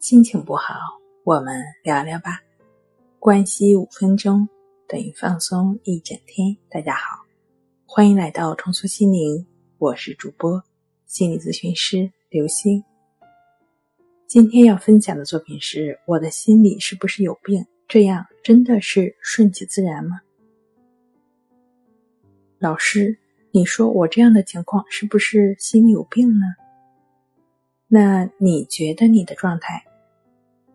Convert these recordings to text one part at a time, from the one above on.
心情不好，我们聊聊吧。关系五分钟等于放松一整天。大家好，欢迎来到重塑心灵，我是主播心理咨询师刘星。今天要分享的作品是：我的心里是不是有病？这样真的是顺其自然吗？老师，你说我这样的情况是不是心里有病呢？那你觉得你的状态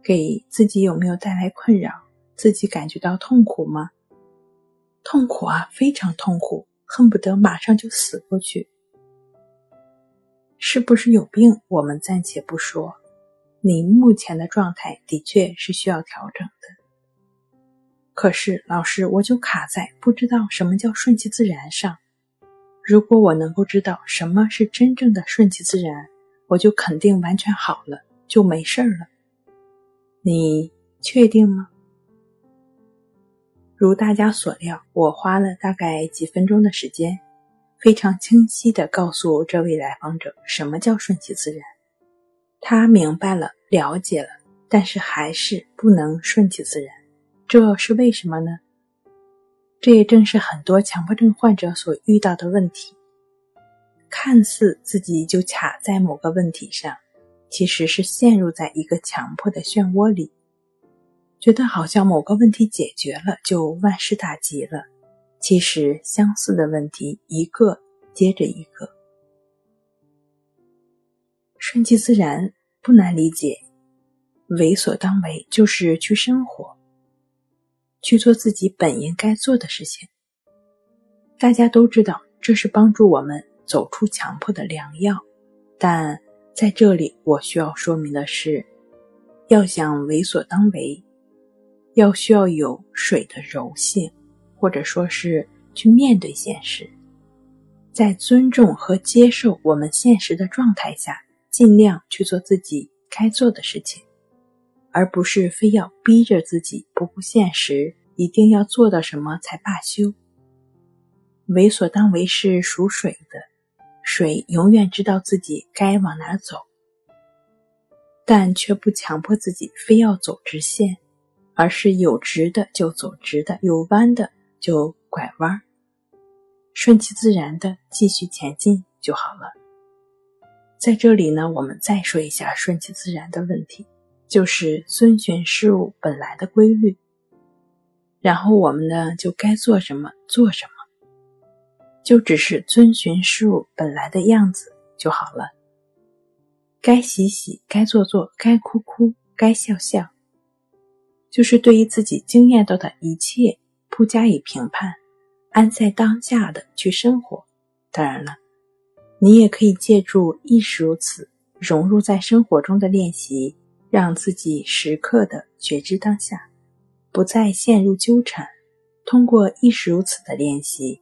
给自己有没有带来困扰？自己感觉到痛苦吗？痛苦啊，非常痛苦，恨不得马上就死过去。是不是有病？我们暂且不说，你目前的状态的确是需要调整的。可是，老师，我就卡在不知道什么叫顺其自然上。如果我能够知道什么是真正的顺其自然，我就肯定完全好了，就没事儿了。你确定吗？如大家所料，我花了大概几分钟的时间，非常清晰的告诉这位来访者什么叫顺其自然。他明白了，了解了，但是还是不能顺其自然，这是为什么呢？这也正是很多强迫症患者所遇到的问题。看似自己就卡在某个问题上，其实是陷入在一个强迫的漩涡里，觉得好像某个问题解决了就万事大吉了。其实相似的问题一个接着一个。顺其自然不难理解，为所当为就是去生活，去做自己本应该做的事情。大家都知道，这是帮助我们。走出强迫的良药，但在这里我需要说明的是，要想为所当为，要需要有水的柔性，或者说是去面对现实，在尊重和接受我们现实的状态下，尽量去做自己该做的事情，而不是非要逼着自己不顾现实，一定要做到什么才罢休。为所当为是属水的。水永远知道自己该往哪走，但却不强迫自己非要走直线，而是有直的就走直的，有弯的就拐弯，顺其自然的继续前进就好了。在这里呢，我们再说一下顺其自然的问题，就是遵循事物本来的规律，然后我们呢就该做什么做什么。就只是遵循事物本来的样子就好了。该洗洗，该做做，该哭哭，该笑笑，就是对于自己经验到的一切不加以评判，安在当下的去生活。当然了，你也可以借助亦是如此融入在生活中的练习，让自己时刻的觉知当下，不再陷入纠缠。通过亦是如此的练习。